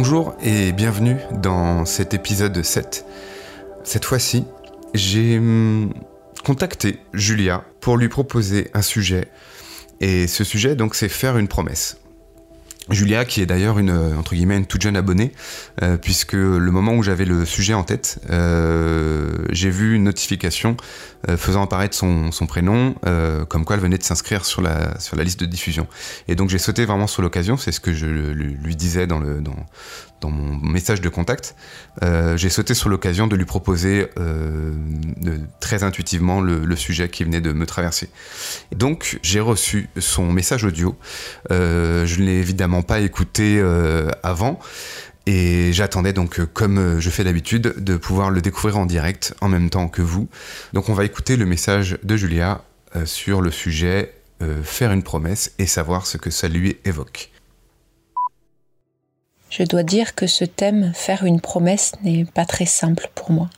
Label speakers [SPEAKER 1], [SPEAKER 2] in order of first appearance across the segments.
[SPEAKER 1] Bonjour et bienvenue dans cet épisode 7. Cette fois-ci, j'ai hum, contacté Julia pour lui proposer un sujet. Et ce sujet, donc, c'est faire une promesse. Julia, qui est d'ailleurs une entre guillemets une toute jeune abonnée, euh, puisque le moment où j'avais le sujet en tête, euh, j'ai vu une notification euh, faisant apparaître son, son prénom, comme quoi elle venait de s'inscrire sur la sur la liste de diffusion. Et donc j'ai sauté vraiment sur l'occasion, c'est ce que je lui, disais dans le dans, dans mon message de contact, j'ai sauté sur l'occasion de lui proposer de, très intuitivement le, sujet qui venait de me traverser. Donc j'ai reçu son message audio. je l'ai évidemment pas écouté euh, avant. Et j'attendais donc, euh, comme euh, je fais d'habitude, de pouvoir le découvrir en direct en même temps que vous. Donc on va écouter le message de Julia sur le sujet faire une promesse et savoir ce que ça lui évoque.
[SPEAKER 2] Je dois dire que ce thème, faire une promesse, n'est pas très simple pour moi,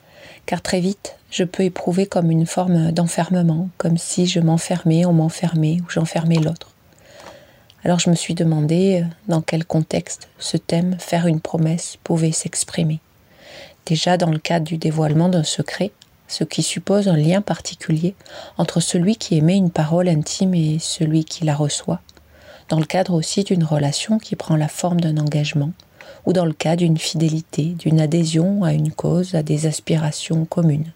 [SPEAKER 2] car très vite, je peux éprouver comme une forme d'enfermement, comme si je m'enfermais, on m'enfermait ou j'enfermais l'autre. Alors je me suis demandé euh, dans quel contexte ce thème, faire une promesse, pouvait s'exprimer. Déjà dans le cadre du dévoilement d'un secret, ce qui suppose un lien particulier entre celui qui émet une parole intime et celui qui la reçoit, dans le cadre aussi d'une relation qui prend la forme d'un engagement, ou dans le cas d'une fidélité, d'une adhésion à une cause, à des aspirations communes.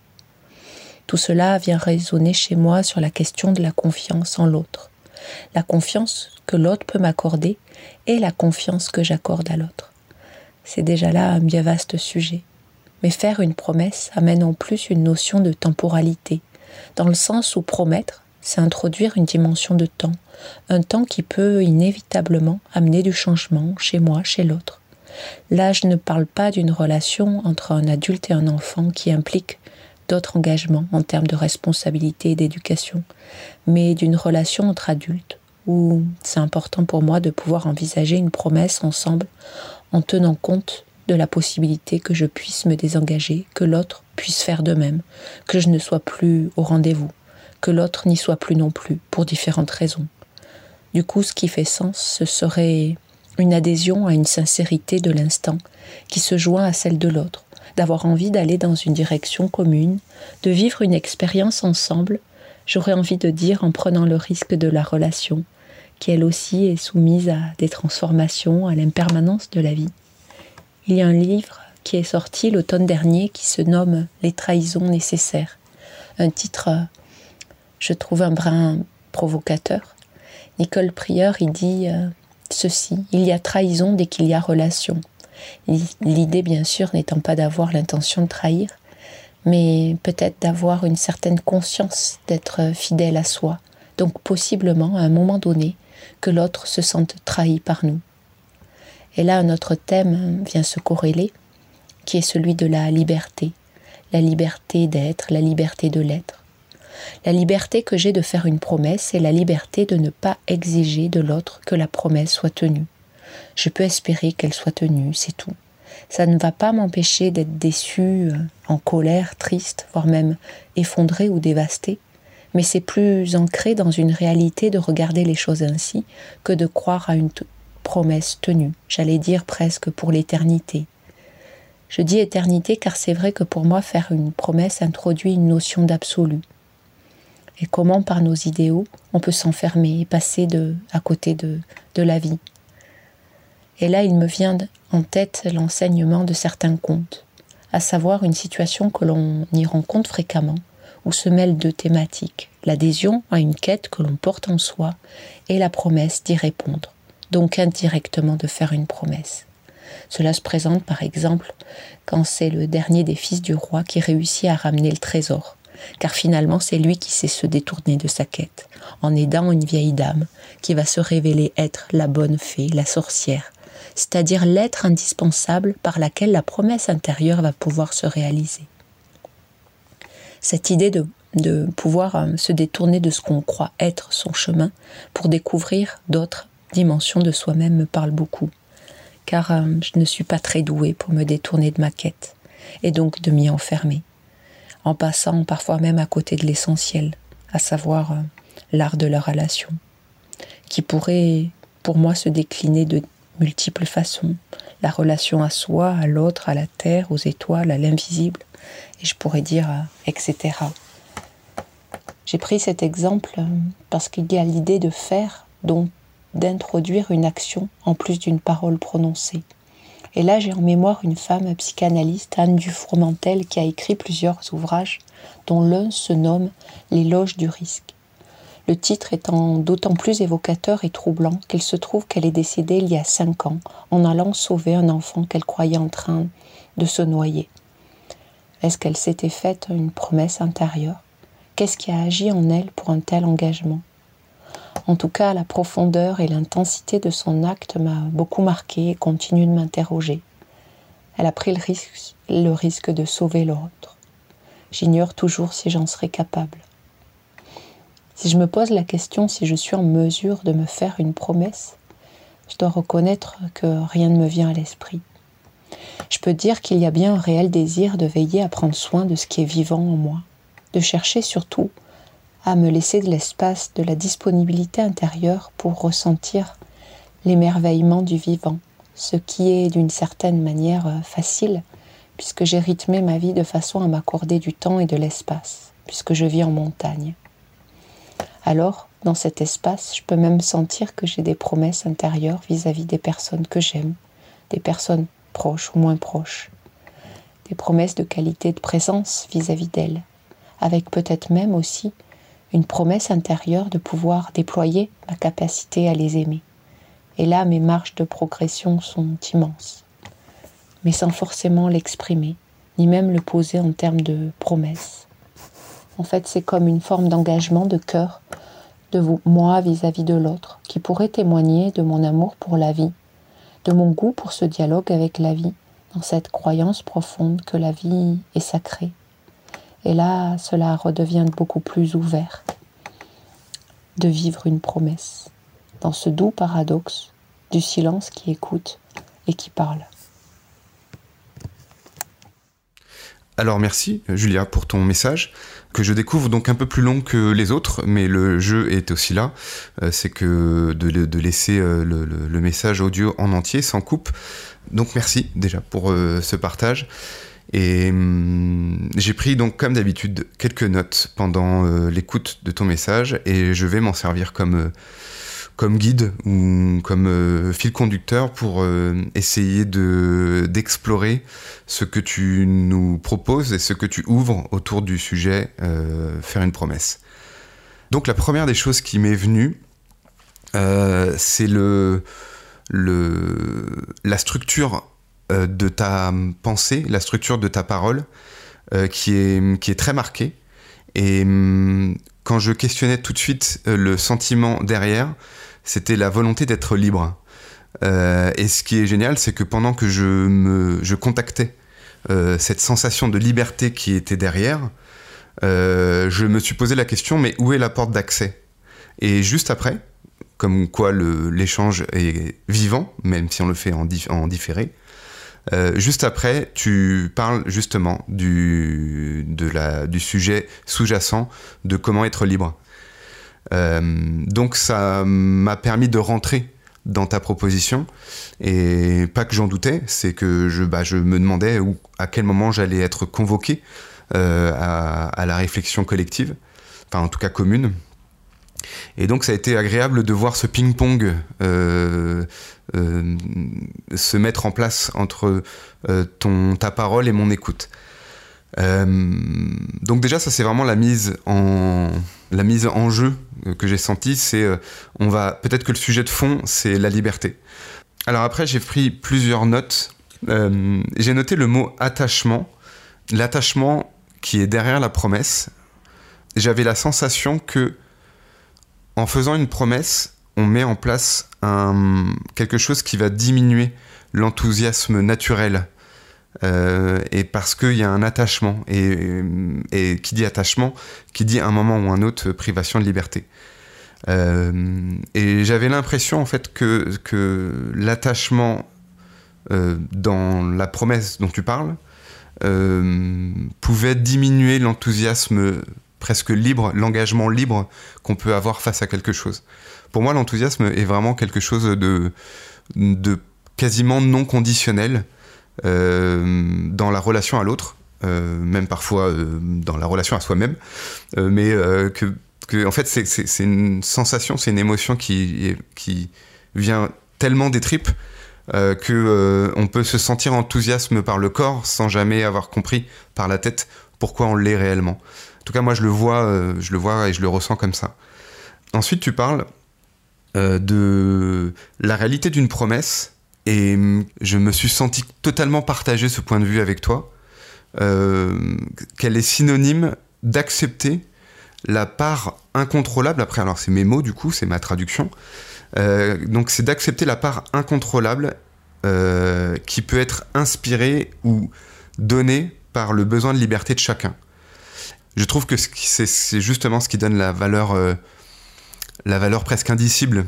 [SPEAKER 2] Tout cela vient résonner chez moi sur la question de la confiance en l'autre, la confiance que l'autre peut m'accorder et la confiance que j'accorde à l'autre. C'est déjà là un bien vaste sujet. Mais faire une promesse amène en plus une notion de temporalité, dans le sens où promettre, c'est introduire une dimension de temps, un temps qui peut inévitablement amener du changement chez moi, chez l'autre. Là, je ne parle pas d'une relation entre un adulte et un enfant qui implique d'autres engagements en termes de responsabilité et d'éducation, mais d'une relation entre adultes où c'est important pour moi de pouvoir envisager une promesse ensemble en tenant compte de la possibilité que je puisse me désengager, que l'autre puisse faire de même, que je ne sois plus au rendez-vous, que l'autre n'y soit plus non plus, pour différentes raisons. Du coup, ce qui fait sens, ce serait une adhésion à une sincérité de l'instant qui se joint à celle de l'autre, d'avoir envie d'aller dans une direction commune, de vivre une expérience ensemble, j'aurais envie de dire en prenant le risque de la relation, qui elle aussi est soumise à des transformations, à l'impermanence de la vie. Il y a un livre qui est sorti l'automne dernier qui se nomme Les trahisons nécessaires. Un titre, je trouve un brin provocateur. Nicole Prieur y dit euh, ceci Il y a trahison dès qu'il y a relation. L'idée, bien sûr, n'étant pas d'avoir l'intention de trahir, mais peut-être d'avoir une certaine conscience d'être fidèle à soi, donc possiblement à un moment donné que l'autre se sente trahi par nous. Et là, notre thème vient se corréler, qui est celui de la liberté, la liberté d'être, la liberté de l'être. La liberté que j'ai de faire une promesse est la liberté de ne pas exiger de l'autre que la promesse soit tenue. Je peux espérer qu'elle soit tenue, c'est tout. Ça ne va pas m'empêcher d'être déçu, euh, en colère, triste, voire même effondré ou dévasté, mais c'est plus ancré dans une réalité de regarder les choses ainsi que de croire à une promesse tenue, j'allais dire presque pour l'éternité. Je dis éternité car c'est vrai que pour moi faire une promesse introduit une notion d'absolu. Et comment par nos idéaux on peut s'enfermer et passer de, à côté de, de la vie. Et là il me vient en tête l'enseignement de certains contes, à savoir une situation que l'on y rencontre fréquemment, où se mêlent deux thématiques, l'adhésion à une quête que l'on porte en soi et la promesse d'y répondre, donc indirectement de faire une promesse. Cela se présente par exemple quand c'est le dernier des fils du roi qui réussit à ramener le trésor, car finalement c'est lui qui sait se détourner de sa quête, en aidant une vieille dame qui va se révéler être la bonne fée, la sorcière, c'est-à-dire l'être indispensable par laquelle la promesse intérieure va pouvoir se réaliser. Cette idée de, pouvoir euh, se détourner de ce qu'on croit être son chemin pour découvrir d'autres dimensions de soi-même me parle beaucoup, car euh, je ne suis pas très douée pour me détourner de ma quête, et donc de m'y enfermer, en passant parfois même à côté de l'essentiel, à savoir euh, l'art de la relation, qui pourrait pour moi se décliner de multiples façons. La relation à soi, à l'autre, à la terre, aux étoiles, à l'invisible, et je pourrais dire euh, etc. J'ai pris cet exemple euh, parce qu'il y a l'idée de faire, donc d'introduire une action en plus d'une parole prononcée. Et là, j'ai en mémoire une femme psychanalyste, Anne Dufourmentel, qui a écrit plusieurs ouvrages, dont l'un se nomme L'éloge du risque. Le titre étant d'autant plus évocateur et troublant qu'il se trouve qu'elle est décédée il y a cinq ans en allant sauver un enfant qu'elle croyait en train de se noyer. Est-ce qu'elle s'était faite une promesse intérieure? Qu'est-ce qui a agi en elle pour un tel engagement? En tout cas, la profondeur et l'intensité de son acte m'a beaucoup marqué et continue de m'interroger. Elle a pris le risque, le risque de sauver l'autre. J'ignore toujours si j'en serai capable. Si je me pose la question si je suis en mesure de me faire une promesse, je dois reconnaître que rien ne me vient à l'esprit. Je peux dire qu'il y a bien un réel désir de veiller à prendre soin de ce qui est vivant en moi, de chercher surtout à me laisser de l'espace, de la disponibilité intérieure pour ressentir l'émerveillement du vivant, ce qui est d'une certaine manière euh, facile, puisque j'ai rythmé ma vie de façon à m'accorder du temps et de l'espace, puisque je vis en montagne. Alors, dans cet espace, je peux même sentir que j'ai des promesses intérieures vis-à-vis des personnes que j'aime, des personnes proches ou moins proches, des promesses de qualité de présence vis-à-vis d'elles, avec peut-être même aussi une promesse intérieure de pouvoir déployer ma capacité à les aimer. Et là, mes marges de progression sont immenses, mais sans forcément l'exprimer, ni même le poser en termes de promesse. En fait, c'est comme une forme d'engagement de cœur de moi vis-à-vis de l'autre, qui pourrait témoigner de mon amour pour la vie, de mon goût pour ce dialogue avec la vie, dans cette croyance profonde que la vie est sacrée. Et là, cela redevient beaucoup plus ouvert de vivre une promesse, dans ce doux paradoxe du silence qui écoute et qui parle.
[SPEAKER 1] Alors merci Julia pour ton message que je découvre donc un peu plus long que les autres, mais le jeu est aussi là. Euh, c'est que de, laisser euh, le, message audio en entier, sans coupe. Donc merci déjà pour euh, ce partage. Et hum, j'ai pris donc comme d'habitude quelques notes pendant l'écoute de ton message et je vais m'en servir comme comme guide ou comme euh, fil conducteur pour euh, essayer de d'explorer ce que tu nous proposes et ce que tu ouvres autour du sujet euh, faire une promesse. Donc la première des choses qui m'est venue, c'est le, le la structure de ta pensée, la structure de ta parole, qui est qui est très marquée. Et hum, quand je questionnais tout de suite le sentiment derrière, c'était la volonté d'être libre. Euh, et ce qui est génial, c'est que pendant que je, me, je contactais euh, cette sensation de liberté qui était derrière, euh, je me suis posé la question, mais où est la porte d'accès? Et juste après, comme quoi l'échange est vivant, même si on le fait en, en différé, juste après, tu parles justement du, sujet sous-jacent de comment être libre. Euh, donc ça m'a permis de rentrer dans ta proposition et pas que j'en doutais, c'est que je, bah, me demandais où, à quel moment j'allais être convoqué euh, à, la réflexion collective, enfin en tout cas commune. Et donc ça a été agréable de voir ce ping-pong euh, se mettre en place entre ton, ta parole et mon écoute. donc déjà ça c'est vraiment la mise en, la mise en jeu euh, que j'ai sentie, c'est euh, on va peut-être que le sujet de fond, c'est la liberté. Alors après, j'ai pris plusieurs notes. Euh, j'ai noté le mot attachement, l'attachement qui est derrière la promesse. J'avais la sensation que en faisant une promesse, on met en place quelque chose qui va diminuer l'enthousiasme naturel euh, et parce qu'il y a un attachement. Et, qui dit attachement, qui dit un moment ou un autre privation de liberté. Euh, et j'avais l'impression en fait que, que l'attachement euh, dans la promesse dont tu parles pouvait diminuer l'enthousiasme presque libre, l'engagement libre qu'on peut avoir face à quelque chose. Pour moi, l'enthousiasme est vraiment quelque chose de, de quasiment non conditionnel dans la relation à l'autre, même parfois dans la relation à soi-même, mais que, que, en fait c'est une sensation, c'est une émotion qui, qui vient tellement des tripes euh, que euh, on peut se sentir enthousiasme par le corps sans jamais avoir compris par la tête pourquoi on l'est réellement. En tout cas, moi, je le vois, euh, je le vois et je le ressens comme ça. Ensuite, tu parles de la réalité d'une promesse et hum, je me suis senti totalement partagé ce point de vue avec toi. qu'elle est synonyme d'accepter la part incontrôlable, après alors c'est mes mots du coup, c'est ma traduction, euh, donc c'est d'accepter la part incontrôlable euh, qui peut être inspirée ou donnée par le besoin de liberté de chacun. Je trouve que c'est justement ce qui donne la valeur, euh, la valeur presque indicible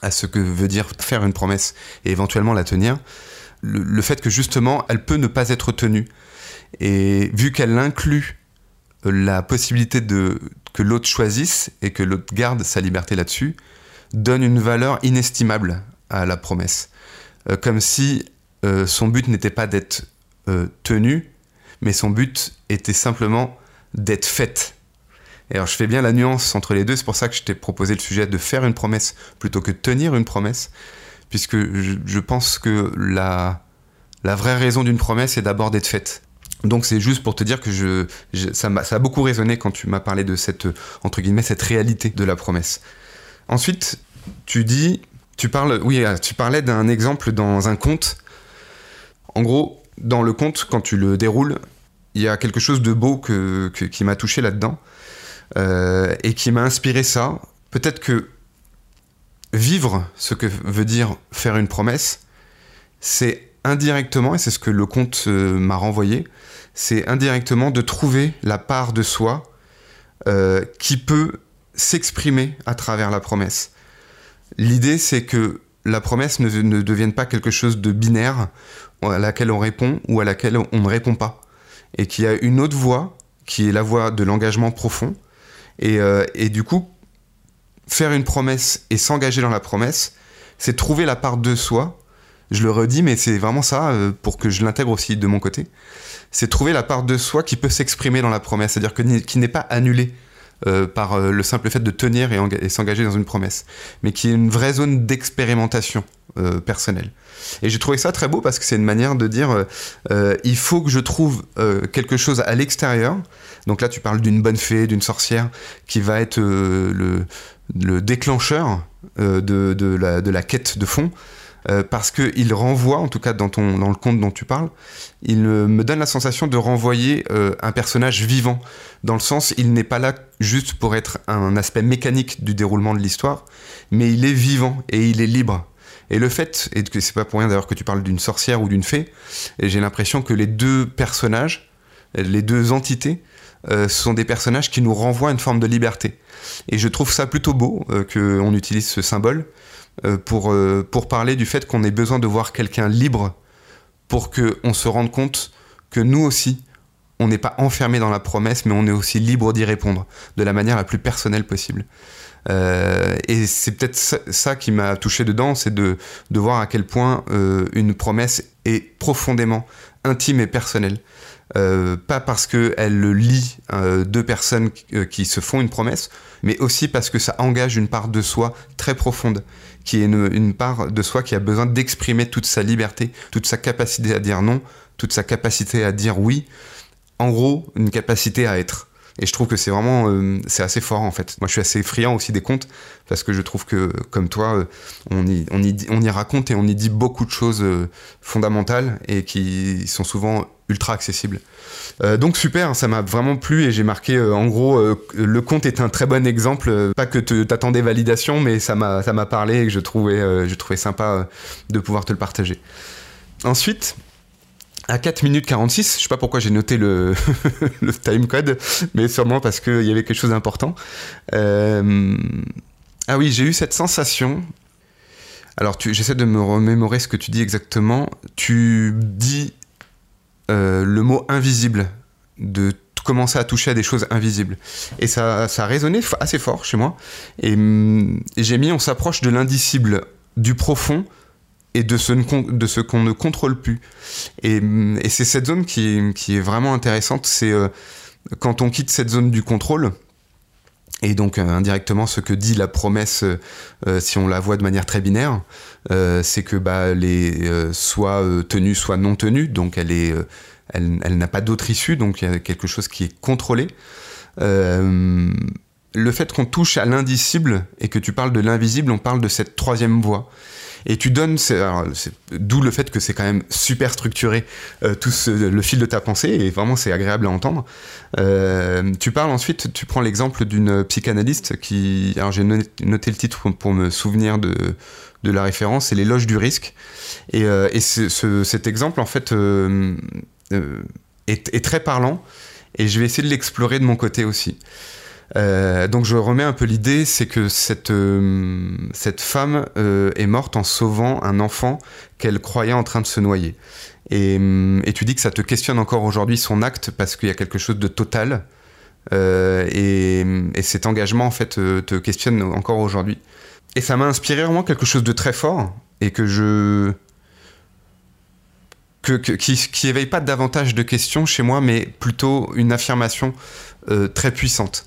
[SPEAKER 1] à ce que veut dire faire une promesse et éventuellement la tenir. Le, fait que justement elle peut ne pas être tenue. Et vu qu'elle inclut la possibilité de, que l'autre choisisse et que l'autre garde sa liberté là-dessus, donne une valeur inestimable à la promesse. Euh, comme si euh, son but n'était pas d'être tenu, mais son but était simplement d'être faite. Et alors je fais bien la nuance entre les deux, c'est pour ça que je t'ai proposé le sujet de faire une promesse plutôt que de tenir une promesse, puisque je, pense que la, la vraie raison d'une promesse est d'abord d'être faite. Donc c'est juste pour te dire que je, ça, a, ça, a, beaucoup résonné quand tu m'as parlé de cette, entre guillemets, cette réalité de la promesse. Ensuite, tu dis, tu parles, oui, euh, tu parlais d'un exemple dans un conte. En gros, dans le conte, quand tu le déroules, il y a quelque chose de beau qui m'a touché là-dedans euh, et qui m'a inspiré ça. Peut-être que vivre ce que veut dire faire une promesse, c'est indirectement, et c'est ce que le conte euh, m'a renvoyé, c'est indirectement de trouver la part de soi qui peut s'exprimer à travers la promesse. L'idée, c'est que la promesse ne, devienne pas quelque chose de binaire à laquelle on répond ou à laquelle on ne répond pas. Et qu'il y a une autre voie, qui est la voie de l'engagement profond. Et, euh, et, du coup, faire une promesse et s'engager dans la promesse, c'est trouver la part de soi. Je le redis, mais c'est vraiment ça, euh, pour que je l'intègre aussi de mon côté. C'est trouver la part de soi qui peut s'exprimer dans la promesse, c'est-à-dire qui n'est pas annulée euh, par le simple fait de tenir et, s'engager dans une promesse, mais qui est une vraie zone d'expérimentation euh, personnelle. Et j'ai trouvé ça très beau parce que c'est une manière de dire il faut que je trouve quelque chose à l'extérieur. Donc là, tu parles d'une bonne fée, d'une sorcière, qui va être le, le, déclencheur de, la, quête de fond. Euh, parce qu'il renvoie, en tout cas dans, le conte dont tu parles, il me donne la sensation de renvoyer euh, un personnage vivant, dans le sens il n'est pas là juste pour être un aspect mécanique du déroulement de l'histoire, mais il est vivant et il est libre. Et le fait, et c'est pas pour rien d'ailleurs que tu parles d'une sorcière ou d'une fée, j'ai l'impression que les deux personnages, les deux entités, euh, sont des personnages qui nous renvoient une forme de liberté. Et je trouve ça plutôt beau qu'on utilise ce symbole, euh, pour, euh, pour parler du fait qu'on ait besoin de voir quelqu'un libre pour qu'on se rende compte que nous aussi, on n'est pas enfermé dans la promesse, mais on est aussi libre d'y répondre de la manière la plus personnelle possible. Euh, et c'est peut-être ça, qui m'a touché dedans, c'est de, de, voir à quel point une promesse est profondément intime et personnelle. pas parce qu'elle lie deux personnes qui se font une promesse, mais aussi parce que ça engage une part de soi très profonde qui est une, part de soi qui a besoin d'exprimer toute sa liberté, toute sa capacité à dire non, toute sa capacité à dire oui. En gros, une capacité à être. Et je trouve que c'est vraiment, euh, c'est assez fort en fait. Moi, je suis assez friand aussi des contes parce que je trouve que, comme toi, euh, on, y, on, y, on, y, raconte et on y dit beaucoup de choses euh, fondamentales et qui sont souvent ultra accessibles. donc super, ça m'a vraiment plu et j'ai marqué en gros le conte est un très bon exemple. pas que tu t'attendais validation, mais ça m'a ça m'a parlé et que je trouvais je trouvais sympa de pouvoir te le partager. Ensuite, à 4 minutes 46, je sais pas pourquoi j'ai noté le, le time code, mais sûrement parce qu'il y avait quelque chose d'important. Euh, ah oui, j'ai eu cette sensation. Alors, j'essaie de me remémorer ce que tu dis exactement. Tu dis euh, le mot invisible, de commencer à toucher à des choses invisibles. Et ça, ça a résonné assez fort chez moi. Et, et j'ai mis on s'approche de l'indicible, du profond, et de ce, qu'on ne contrôle plus. Et, c'est cette zone qui est, vraiment intéressante, c'est euh, quand on quitte cette zone du contrôle, et donc euh, indirectement ce que dit la promesse, euh, si on la voit de manière très binaire, c'est que bah, soit tenue, soit non tenue, donc elle, elle n'a pas d'autre issue, donc il y a quelque chose qui est contrôlé. le fait qu'on touche à l'indicible et que tu parles de l'invisible, on parle de cette troisième voie. Et tu donnes, d'où le fait que c'est quand même super structuré, euh, tout le fil de ta pensée, et vraiment c'est agréable à entendre. Euh, tu parles ensuite, tu prends l'exemple d'une psychanalyste qui, alors j'ai noté le titre pour, me souvenir de, de la référence, c'est l'éloge du risque. Et, euh, et cet exemple, en fait, est, est, très parlant, et je vais essayer de l'explorer de mon côté aussi. Euh, donc je remets un peu l'idée, c'est que cette, euh, cette femme euh, est morte en sauvant un enfant qu'elle croyait en train de se noyer. Et, tu dis que ça te questionne encore aujourd'hui son acte parce qu'il y a quelque chose de total. Et, et, cet engagement en fait te questionne encore aujourd'hui. Et ça m'a inspiré vraiment quelque chose de très fort et que je que, qui, qui éveille pas davantage de questions chez moi, mais plutôt une affirmation très puissante.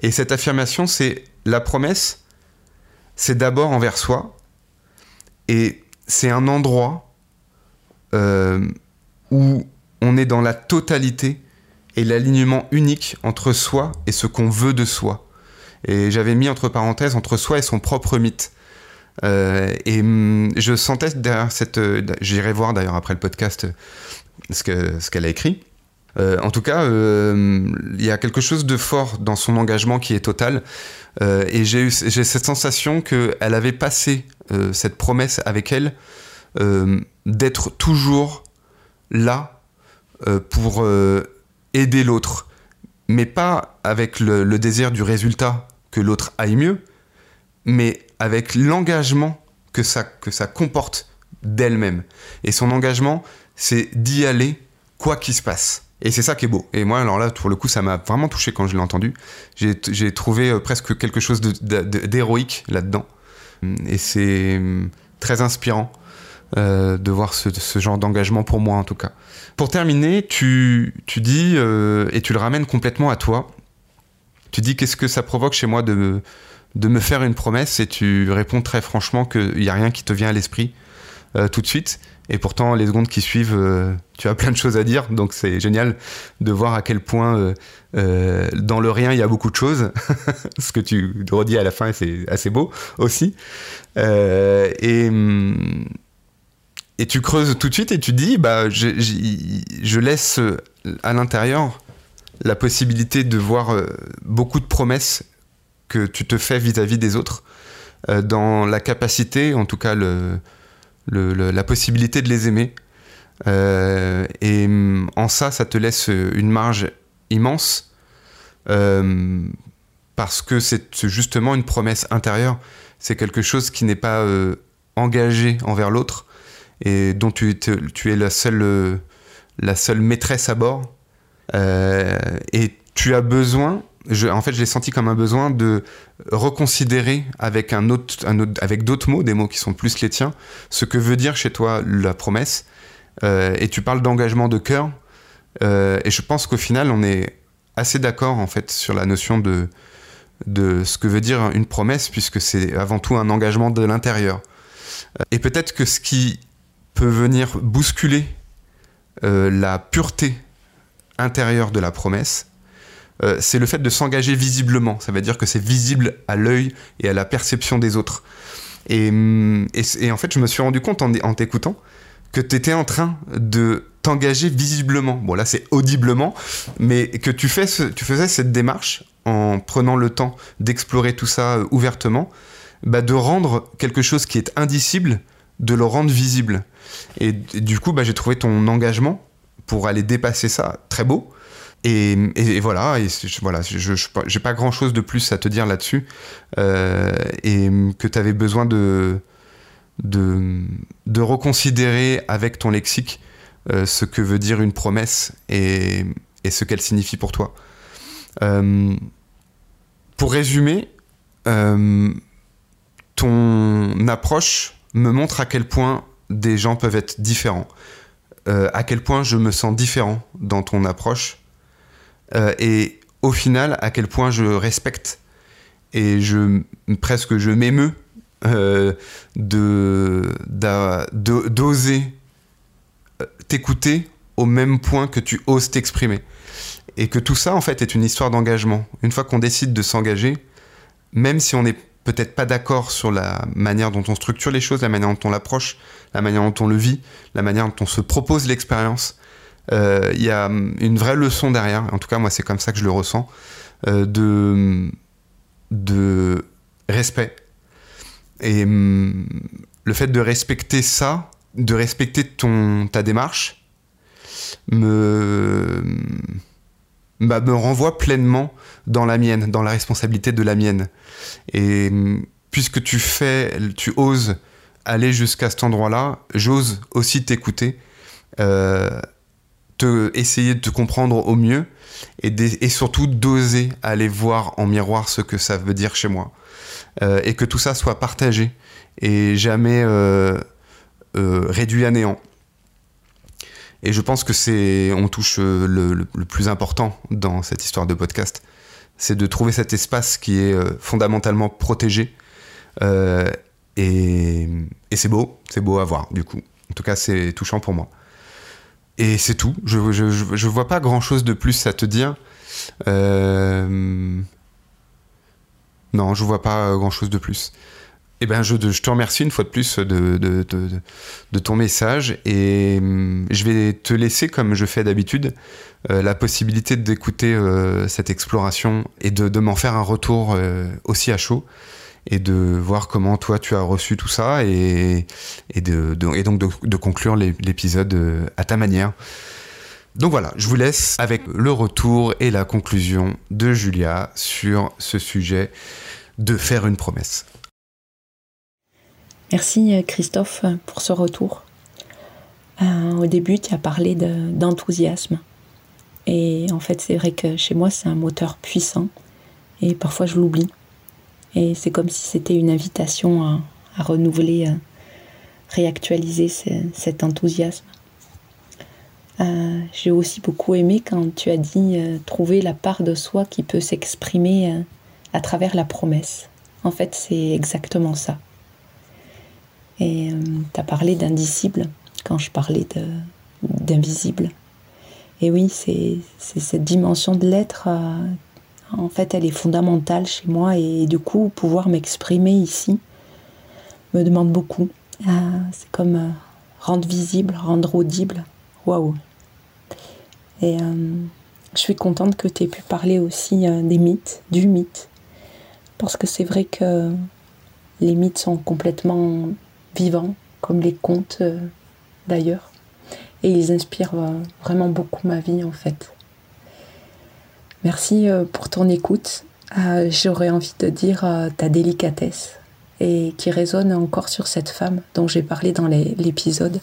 [SPEAKER 1] Et cette affirmation, c'est la promesse, c'est d'abord envers soi, et c'est un endroit euh, où on est dans la totalité et l'alignement unique entre soi et ce qu'on veut de soi. Et j'avais mis entre parenthèses entre soi et son propre mythe. Euh, et hum, je sentais derrière cette. Euh, j'irai voir d'ailleurs après le podcast ce qu'elle ce qu'elle a écrit. Euh, en tout cas, euh, il y a quelque chose de fort dans son engagement qui est total. Euh, et j'ai eu j'ai cette sensation qu'elle avait passé cette promesse avec elle d'être toujours là pour aider l'autre, mais pas avec le, désir du résultat que l'autre aille mieux, mais avec l'engagement que ça, que ça comporte d'elle-même. Et son engagement, c'est d'y aller quoi qu'il se passe. Et c'est ça qui est beau. Et moi, alors là, pour le coup, ça m'a vraiment touché quand je l'ai entendu. J'ai trouvé euh, presque quelque chose d'héroïque là-dedans. Et c'est hum, très inspirant euh, de voir ce, genre d'engagement pour moi, en tout cas. Pour terminer, tu, tu dis, euh, et tu le ramènes complètement à toi, tu dis qu'est-ce que ça provoque chez moi de, de me faire une promesse, et tu réponds très franchement qu'il n'y a rien qui te vient à l'esprit tout de suite. Et pourtant, les secondes qui suivent, euh, tu as plein de choses à dire. Donc c'est génial de voir à quel point euh, euh, dans le rien, il y a beaucoup de choses. Ce que tu redis à la fin, c'est assez beau aussi. et, tu creuses tout de suite et tu dis, bah, je, je laisse à l'intérieur la possibilité de voir beaucoup de promesses que tu te fais vis-à-vis -vis des autres, dans la capacité, en tout cas le la possibilité de les aimer. Euh, et mm, en ça, ça te laisse une marge immense euh, parce que c'est justement une promesse intérieure. C'est quelque chose qui n'est pas euh, engagé envers l'autre et dont tu, tu es la seule, la seule maîtresse à bord. et tu as besoin en fait, j'ai senti comme un besoin de reconsidérer avec d'autres mots, des mots qui sont plus les tiens, ce que veut dire chez toi la promesse. Euh, et tu parles d'engagement de cœur. Euh, et je pense qu'au final, on est assez d'accord en fait sur la notion de ce que veut dire une promesse, puisque c'est avant tout un engagement de l'intérieur. Et peut-être que ce qui peut venir bousculer euh, la pureté intérieure de la promesse, euh, c'est le fait de s'engager visiblement. Ça veut dire que c'est visible à l'œil et à la perception des autres. Et, mm, en fait, je me suis rendu compte en, t'écoutant que tu étais en train de t'engager visiblement. Bon, là, c'est audiblement, mais que tu, fais tu faisais cette démarche en prenant le temps d'explorer tout ça euh, ouvertement, bah, de rendre quelque chose qui est indicible, de le rendre visible. Et, du coup, bah, j'ai trouvé ton engagement pour aller dépasser ça très beau. Et, voilà, et voilà, je n'ai pas grand chose de plus à te dire là-dessus, euh, et que tu avais besoin de, de, reconsidérer avec ton lexique euh, ce que veut dire une promesse et, et ce qu'elle signifie pour toi. Euh, pour résumer, ton approche me montre à quel point des gens peuvent être différents, à quel point je me sens différent dans ton approche, et au final, à quel point je respecte et je presque je m'émeus euh, de d'oser euh, t'écouter au même point que tu oses t'exprimer. Et que tout ça en fait est une histoire d'engagement. Une fois qu'on décide de s'engager même si on n'est peut-être pas d'accord sur la manière dont on structure les choses la manière dont on l'approche la manière dont on le vit la manière dont on se propose l'expérience euh, il y a une vraie leçon derrière en tout cas moi c'est comme ça que je le ressens de de respect. Et hum, le fait de respecter ça, de respecter ton, ta démarche, me, bah, me renvoie pleinement dans la mienne, dans la responsabilité de la mienne. Et hum, puisque tu fais, tu oses aller jusqu'à cet endroit-là, j'ose aussi t'écouter, euh, essayer de te comprendre au mieux et, surtout d'oser aller voir en miroir ce que ça veut dire chez moi. Euh, et que tout ça soit partagé et jamais euh, euh, réduit à néant. Et je pense que c'est, on touche le, plus important dans cette histoire de podcast, c'est de trouver cet espace qui est fondamentalement protégé. et c'est beau, c'est beau à voir du coup. En tout cas, c'est touchant pour moi. Et c'est tout. Je, je, je, vois pas grand chose de plus à te dire. Euh... Non, je vois pas grand chose de plus. Eh ben, je, je, te remercie une fois de plus de, de, de, ton message et hum, je vais te laisser, comme je fais d'habitude, euh, la possibilité d'écouter euh, cette exploration et de, m'en faire un retour aussi à chaud et de voir comment toi tu as reçu tout ça et, de, et donc de, conclure l'épisode euh, à ta manière. Donc voilà, je vous laisse avec le retour et la conclusion de Julia sur ce sujet de faire une promesse.
[SPEAKER 2] Merci euh, Christophe pour ce retour. Euh, au début, tu as parlé d'enthousiasme. Et en fait, c'est vrai que chez moi, c'est un moteur puissant. Et parfois, je l'oublie. Et c'est comme si c'était une invitation à, renouveler, à réactualiser cet enthousiasme. Euh, j'ai aussi beaucoup aimé quand tu as dit euh, trouver la part de soi qui peut s'exprimer euh, à travers la promesse. En fait, c'est exactement ça. Et tu as parlé d'indicible quand je parlais d'invisible. Et oui, c'est cette dimension de l'être en fait, elle est fondamentale chez moi et du coup, pouvoir m'exprimer ici me demande beaucoup. Ah, c'est comme euh, rendre visible, rendre audible. Waouh! Et euh, je suis contente que tu aies pu parler aussi euh, des mythes, du mythe. Parce que c'est vrai que les mythes sont complètement vivants, comme les contes d'ailleurs. Et ils inspirent vraiment beaucoup ma vie en fait. Merci euh, pour ton écoute. Euh, j'aurais envie de dire euh, ta délicatesse et qui résonne encore sur cette femme dont j'ai parlé dans l'épisode,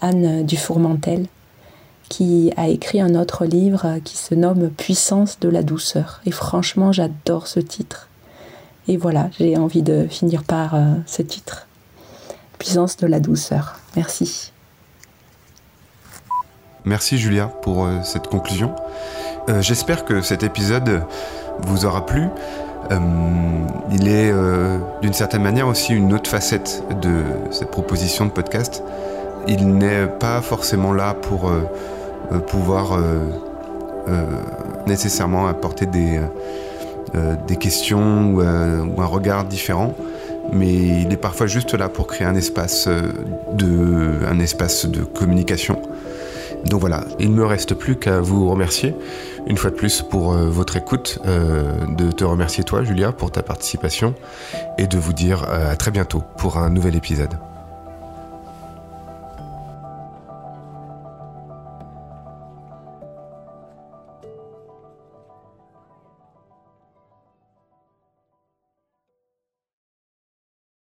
[SPEAKER 2] Anne Dufourmentel, qui a écrit un autre livre qui se nomme Puissance de la douceur. Et franchement, j'adore ce titre. Et voilà, j'ai envie de finir par ce titre. Puissance de la douceur. Merci.
[SPEAKER 1] Merci Julia pour cette conclusion. Euh, j'espère que cet épisode vous aura plu. Euh, il est euh, d'une certaine manière aussi une autre facette de cette proposition de podcast. Il n'est pas forcément là pour pouvoir nécessairement apporter des, questions ou, un regard différent, mais il est parfois juste là pour créer un espace de communication. Donc voilà, il ne me reste plus qu'à vous remercier une fois de plus pour euh, votre écoute, euh, de te remercier toi Julia pour ta participation et de vous dire euh, à très bientôt pour un nouvel épisode.